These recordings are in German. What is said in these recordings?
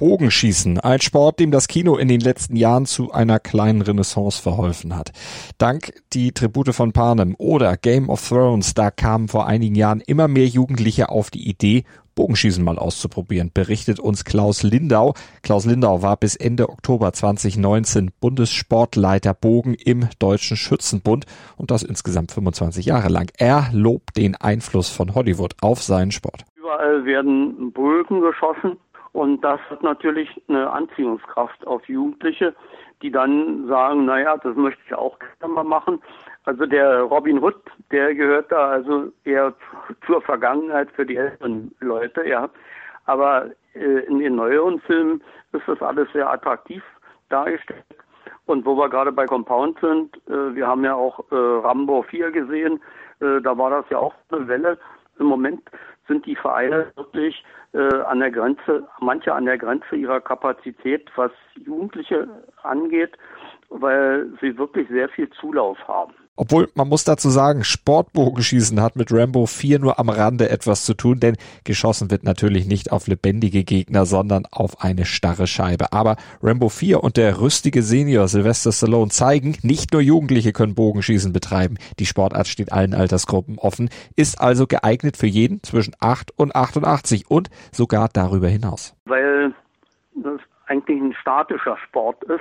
Bogenschießen, ein Sport, dem das Kino in den letzten Jahren zu einer kleinen Renaissance verholfen hat. Dank die Tribute von Panem oder Game of Thrones, da kamen vor einigen Jahren immer mehr Jugendliche auf die Idee, Bogenschießen mal auszuprobieren, berichtet uns Klaus Lindau. Klaus Lindau war bis Ende Oktober 2019 Bundessportleiter Bogen im Deutschen Schützenbund und das insgesamt 25 Jahre lang. Er lobt den Einfluss von Hollywood auf seinen Sport. Überall werden Bögen geschossen und das hat natürlich eine Anziehungskraft auf Jugendliche, die dann sagen, naja, das möchte ich auch gerne mal machen. Also der Robin Hood, der gehört da also eher zur Vergangenheit für die älteren Leute, ja. Aber äh, in den neueren Filmen ist das alles sehr attraktiv dargestellt. Und wo wir gerade bei Compound sind, äh, wir haben ja auch äh, Rambo 4 gesehen, äh, da war das ja auch eine Welle. Im Moment sind die Vereine wirklich äh, an der Grenze, manche an der Grenze ihrer Kapazität, was Jugendliche angeht, weil sie wirklich sehr viel Zulauf haben. Obwohl, man muss dazu sagen, Sportbogenschießen hat mit Rambo 4 nur am Rande etwas zu tun, denn geschossen wird natürlich nicht auf lebendige Gegner, sondern auf eine starre Scheibe. Aber Rambo 4 und der rüstige Senior Sylvester Stallone zeigen, nicht nur Jugendliche können Bogenschießen betreiben. Die Sportart steht allen Altersgruppen offen, ist also geeignet für jeden zwischen 8 und 88 und sogar darüber hinaus. Weil das eigentlich ein statischer Sport ist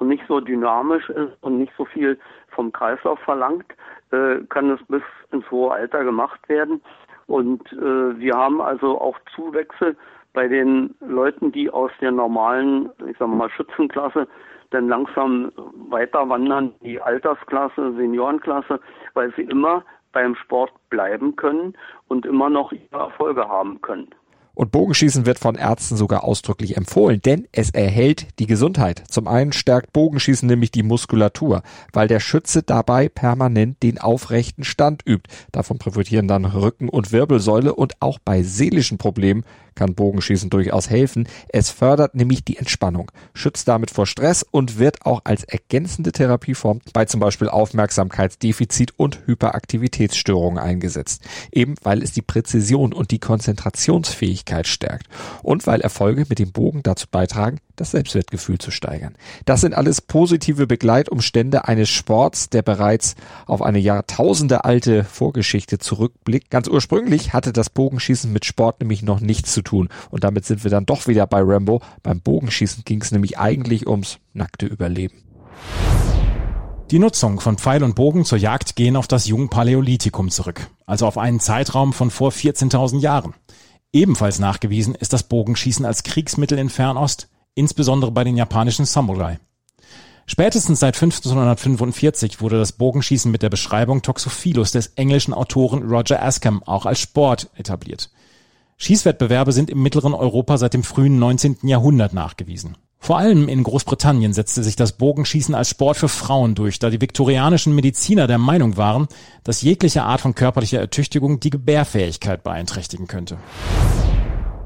und nicht so dynamisch ist und nicht so viel vom Kreislauf verlangt, äh, kann es bis ins hohe Alter gemacht werden. Und äh, wir haben also auch Zuwächse bei den Leuten, die aus der normalen, ich sag mal, Schützenklasse dann langsam weiter wandern, die Altersklasse, Seniorenklasse, weil sie immer beim Sport bleiben können und immer noch ihre Erfolge haben können. Und Bogenschießen wird von Ärzten sogar ausdrücklich empfohlen, denn es erhält die Gesundheit. Zum einen stärkt Bogenschießen nämlich die Muskulatur, weil der Schütze dabei permanent den aufrechten Stand übt. Davon profitieren dann Rücken und Wirbelsäule und auch bei seelischen Problemen kann Bogenschießen durchaus helfen. Es fördert nämlich die Entspannung, schützt damit vor Stress und wird auch als ergänzende Therapieform bei zum Beispiel Aufmerksamkeitsdefizit und Hyperaktivitätsstörungen eingesetzt. Eben weil es die Präzision und die Konzentrationsfähigkeit stärkt und weil Erfolge mit dem Bogen dazu beitragen, das Selbstwertgefühl zu steigern. Das sind alles positive Begleitumstände eines Sports, der bereits auf eine Jahrtausende alte Vorgeschichte zurückblickt. Ganz ursprünglich hatte das Bogenschießen mit Sport nämlich noch nichts zu tun. Und damit sind wir dann doch wieder bei Rambo. Beim Bogenschießen ging es nämlich eigentlich ums nackte Überleben. Die Nutzung von Pfeil und Bogen zur Jagd gehen auf das Jungpaläolithikum zurück, also auf einen Zeitraum von vor 14.000 Jahren. Ebenfalls nachgewiesen ist das Bogenschießen als Kriegsmittel in Fernost, insbesondere bei den japanischen Samurai. Spätestens seit 1545 wurde das Bogenschießen mit der Beschreibung Toxophilus des englischen Autoren Roger Askham auch als Sport etabliert. Schießwettbewerbe sind im mittleren Europa seit dem frühen 19. Jahrhundert nachgewiesen. Vor allem in Großbritannien setzte sich das Bogenschießen als Sport für Frauen durch, da die viktorianischen Mediziner der Meinung waren, dass jegliche Art von körperlicher Ertüchtigung die Gebärfähigkeit beeinträchtigen könnte.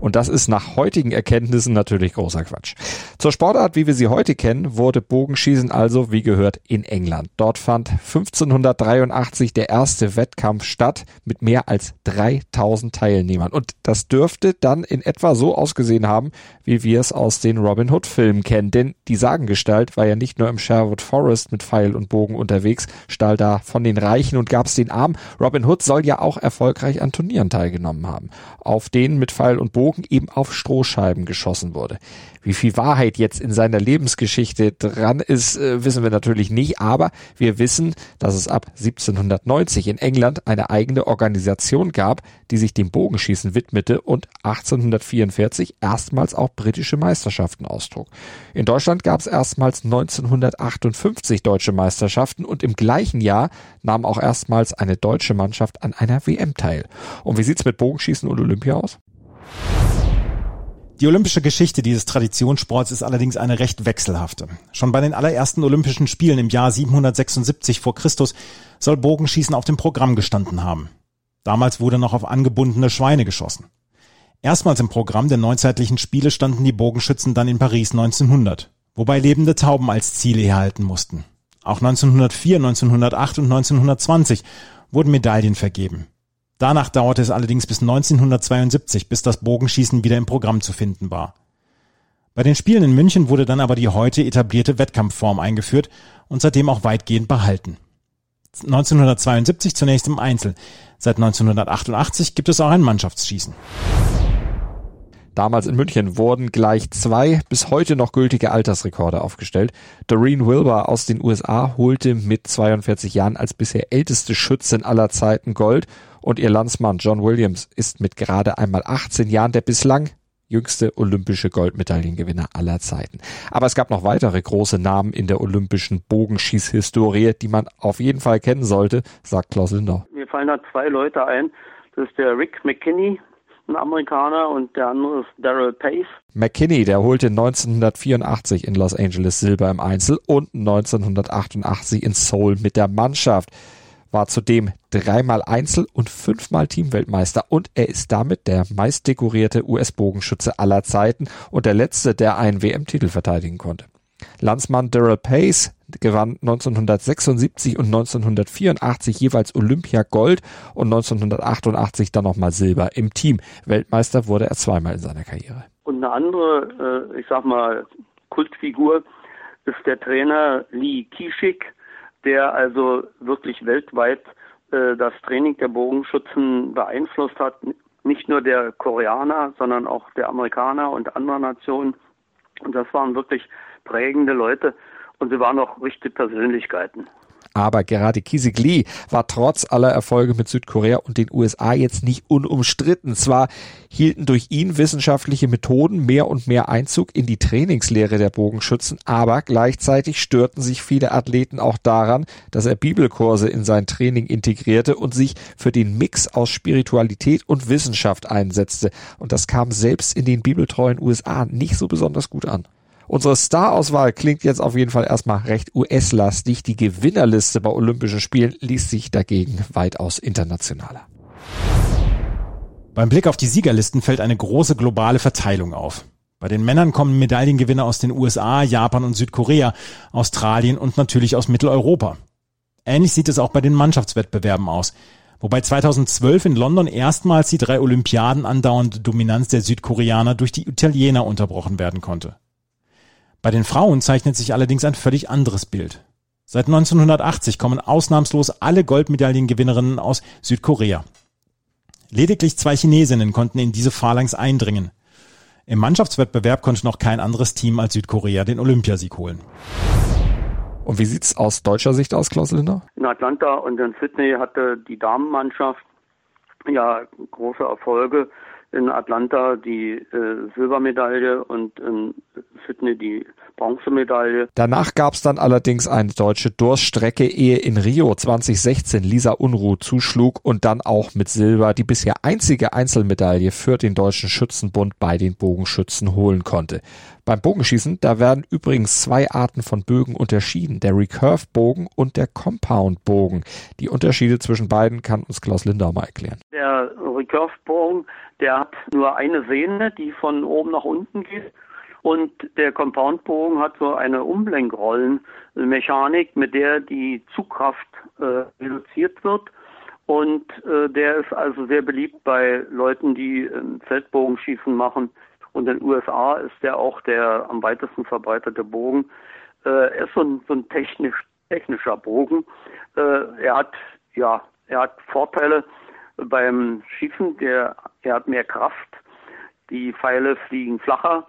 Und das ist nach heutigen Erkenntnissen natürlich großer Quatsch. Zur Sportart, wie wir sie heute kennen, wurde Bogenschießen also, wie gehört, in England. Dort fand 1583 der erste Wettkampf statt mit mehr als 3000 Teilnehmern. Und das dürfte dann in etwa so ausgesehen haben, wie wir es aus den Robin Hood Filmen kennen. Denn die Sagengestalt war ja nicht nur im Sherwood Forest mit Pfeil und Bogen unterwegs, stahl da von den Reichen und gab's den Arm. Robin Hood soll ja auch erfolgreich an Turnieren teilgenommen haben, auf denen mit Pfeil und Bogen Bogen eben auf Strohscheiben geschossen wurde. Wie viel Wahrheit jetzt in seiner Lebensgeschichte dran ist, äh, wissen wir natürlich nicht, aber wir wissen, dass es ab 1790 in England eine eigene Organisation gab, die sich dem Bogenschießen widmete und 1844 erstmals auch britische Meisterschaften austrug. In Deutschland gab es erstmals 1958 deutsche Meisterschaften und im gleichen Jahr nahm auch erstmals eine deutsche Mannschaft an einer WM teil. Und wie sieht's mit Bogenschießen und Olympia aus? Die olympische Geschichte dieses Traditionssports ist allerdings eine recht wechselhafte. Schon bei den allerersten Olympischen Spielen im Jahr 776 vor Christus soll Bogenschießen auf dem Programm gestanden haben. Damals wurde noch auf angebundene Schweine geschossen. Erstmals im Programm der neuzeitlichen Spiele standen die Bogenschützen dann in Paris 1900, wobei lebende Tauben als Ziele herhalten mussten. Auch 1904, 1908 und 1920 wurden Medaillen vergeben. Danach dauerte es allerdings bis 1972, bis das Bogenschießen wieder im Programm zu finden war. Bei den Spielen in München wurde dann aber die heute etablierte Wettkampfform eingeführt und seitdem auch weitgehend behalten. 1972 zunächst im Einzel. Seit 1988 gibt es auch ein Mannschaftsschießen. Damals in München wurden gleich zwei bis heute noch gültige Altersrekorde aufgestellt. Doreen Wilbur aus den USA holte mit 42 Jahren als bisher älteste Schützin aller Zeiten Gold und ihr Landsmann John Williams ist mit gerade einmal 18 Jahren der bislang jüngste olympische Goldmedaillengewinner aller Zeiten. Aber es gab noch weitere große Namen in der olympischen Bogenschießhistorie, die man auf jeden Fall kennen sollte, sagt Klaus Lindau. Mir fallen da zwei Leute ein. Das ist der Rick McKinney, ein Amerikaner, und der andere ist Daryl Pace. McKinney, der holte 1984 in Los Angeles Silber im Einzel und 1988 in Seoul mit der Mannschaft war zudem dreimal Einzel- und fünfmal Teamweltmeister und er ist damit der meistdekorierte US-Bogenschütze aller Zeiten und der letzte, der einen WM-Titel verteidigen konnte. Landsmann Daryl Pace gewann 1976 und 1984 jeweils Olympia Gold und 1988 dann nochmal Silber im Team. Weltmeister wurde er zweimal in seiner Karriere. Und eine andere, äh, ich sag mal, Kultfigur ist der Trainer Lee Kishik, der also wirklich weltweit äh, das Training der Bogenschützen beeinflusst hat. Nicht nur der Koreaner, sondern auch der Amerikaner und anderer Nationen. Und das waren wirklich prägende Leute und sie waren auch richtige Persönlichkeiten. Aber gerade Lee war trotz aller Erfolge mit Südkorea und den USA jetzt nicht unumstritten. Zwar hielten durch ihn wissenschaftliche Methoden mehr und mehr Einzug in die Trainingslehre der Bogenschützen, aber gleichzeitig störten sich viele Athleten auch daran, dass er Bibelkurse in sein Training integrierte und sich für den Mix aus Spiritualität und Wissenschaft einsetzte. Und das kam selbst in den bibeltreuen USA nicht so besonders gut an. Unsere Star-Auswahl klingt jetzt auf jeden Fall erstmal recht US-lastig. Die Gewinnerliste bei Olympischen Spielen liest sich dagegen weitaus internationaler. Beim Blick auf die Siegerlisten fällt eine große globale Verteilung auf. Bei den Männern kommen Medaillengewinner aus den USA, Japan und Südkorea, Australien und natürlich aus Mitteleuropa. Ähnlich sieht es auch bei den Mannschaftswettbewerben aus. Wobei 2012 in London erstmals die drei Olympiaden andauernde Dominanz der Südkoreaner durch die Italiener unterbrochen werden konnte. Bei den Frauen zeichnet sich allerdings ein völlig anderes Bild. Seit 1980 kommen ausnahmslos alle Goldmedaillengewinnerinnen aus Südkorea. Lediglich zwei Chinesinnen konnten in diese Phalanx eindringen. Im Mannschaftswettbewerb konnte noch kein anderes Team als Südkorea den Olympiasieg holen. Und wie sieht's aus deutscher Sicht aus, Klaus Linder? In Atlanta und in Sydney hatte die Damenmannschaft ja große Erfolge in Atlanta die äh, Silbermedaille und in Sydney die Bronzemedaille. Danach gab es dann allerdings eine deutsche Durststrecke, ehe in Rio 2016 Lisa Unruh zuschlug und dann auch mit Silber die bisher einzige Einzelmedaille für den Deutschen Schützenbund bei den Bogenschützen holen konnte. Beim Bogenschießen, da werden übrigens zwei Arten von Bögen unterschieden, der Recurve-Bogen und der Compound-Bogen. Die Unterschiede zwischen beiden kann uns Klaus Lindau mal erklären. Der Recurve-Bogen, der hat nur eine Sehne, die von oben nach unten geht. Und der Compound-Bogen hat so eine Umlenkrollenmechanik, mit der die Zugkraft äh, reduziert wird. Und äh, der ist also sehr beliebt bei Leuten, die äh, Feldbogenschießen machen. Und in den USA ist der auch der am weitesten verbreitete Bogen. Äh, er ist so ein, so ein technisch, technischer Bogen. Äh, er hat, ja, er hat Vorteile beim Schießen. Der, er hat mehr Kraft. Die Pfeile fliegen flacher.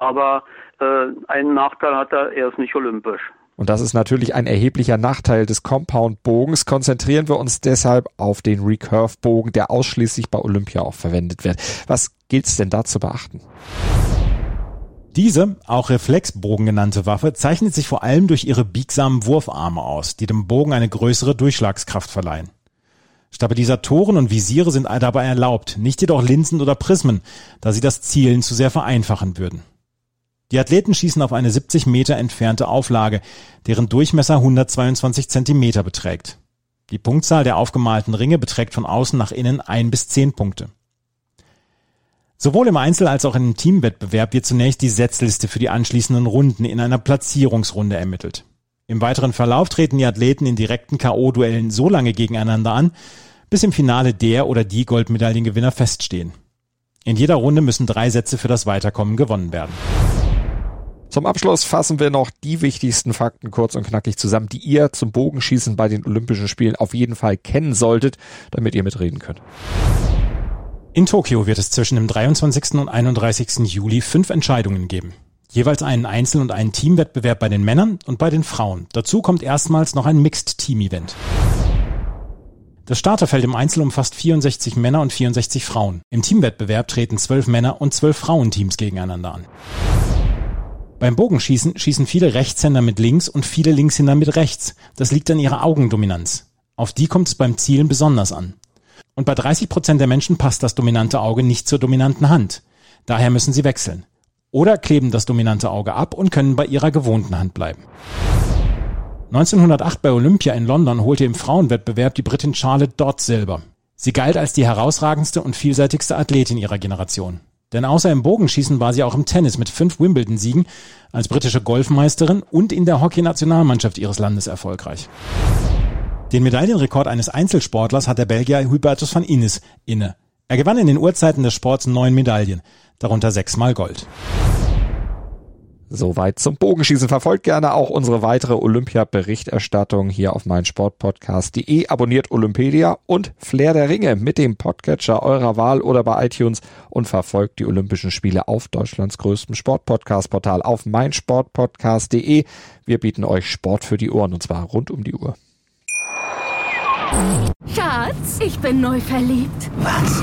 Aber äh, einen Nachteil hat er, er ist nicht olympisch. Und das ist natürlich ein erheblicher Nachteil des Compound-Bogens. Konzentrieren wir uns deshalb auf den Recurve-Bogen, der ausschließlich bei Olympia auch verwendet wird. Was gilt's denn da zu beachten? Diese, auch Reflexbogen genannte Waffe, zeichnet sich vor allem durch ihre biegsamen Wurfarme aus, die dem Bogen eine größere Durchschlagskraft verleihen. Stabilisatoren und Visiere sind dabei erlaubt, nicht jedoch Linsen oder Prismen, da sie das Zielen zu sehr vereinfachen würden. Die Athleten schießen auf eine 70 Meter entfernte Auflage, deren Durchmesser 122 Zentimeter beträgt. Die Punktzahl der aufgemalten Ringe beträgt von außen nach innen ein bis zehn Punkte. Sowohl im Einzel- als auch im Teamwettbewerb wird zunächst die Setzliste für die anschließenden Runden in einer Platzierungsrunde ermittelt. Im weiteren Verlauf treten die Athleten in direkten K.O.-Duellen so lange gegeneinander an, bis im Finale der oder die Goldmedaillengewinner feststehen. In jeder Runde müssen drei Sätze für das Weiterkommen gewonnen werden. Zum Abschluss fassen wir noch die wichtigsten Fakten kurz und knackig zusammen, die ihr zum Bogenschießen bei den Olympischen Spielen auf jeden Fall kennen solltet, damit ihr mitreden könnt. In Tokio wird es zwischen dem 23. und 31. Juli fünf Entscheidungen geben. Jeweils einen Einzel- und einen Teamwettbewerb bei den Männern und bei den Frauen. Dazu kommt erstmals noch ein Mixed Team Event. Das Starterfeld im Einzel umfasst 64 Männer und 64 Frauen. Im Teamwettbewerb treten 12 Männer und 12 Frauenteams gegeneinander an. Beim Bogenschießen schießen viele Rechtshänder mit links und viele Linkshänder mit rechts. Das liegt an ihrer Augendominanz. Auf die kommt es beim Zielen besonders an. Und bei 30 Prozent der Menschen passt das dominante Auge nicht zur dominanten Hand. Daher müssen sie wechseln. Oder kleben das dominante Auge ab und können bei ihrer gewohnten Hand bleiben. 1908 bei Olympia in London holte im Frauenwettbewerb die Britin Charlotte Dodd Silber. Sie galt als die herausragendste und vielseitigste Athletin ihrer Generation. Denn außer im Bogenschießen war sie auch im Tennis mit fünf Wimbledon-Siegen als britische Golfmeisterin und in der Hockey-Nationalmannschaft ihres Landes erfolgreich. Den Medaillenrekord eines Einzelsportlers hat der Belgier Hubertus van Innis inne. Er gewann in den Urzeiten des Sports neun Medaillen, darunter sechsmal Gold. Soweit zum Bogenschießen. Verfolgt gerne auch unsere weitere Olympia-Berichterstattung hier auf meinsportpodcast.de. Abonniert Olympedia und Flair der Ringe mit dem Podcatcher eurer Wahl oder bei iTunes und verfolgt die Olympischen Spiele auf Deutschlands größtem Sportpodcast-Portal auf meinsportpodcast.de. Wir bieten euch Sport für die Ohren und zwar rund um die Uhr. Schatz, ich bin neu verliebt. Was?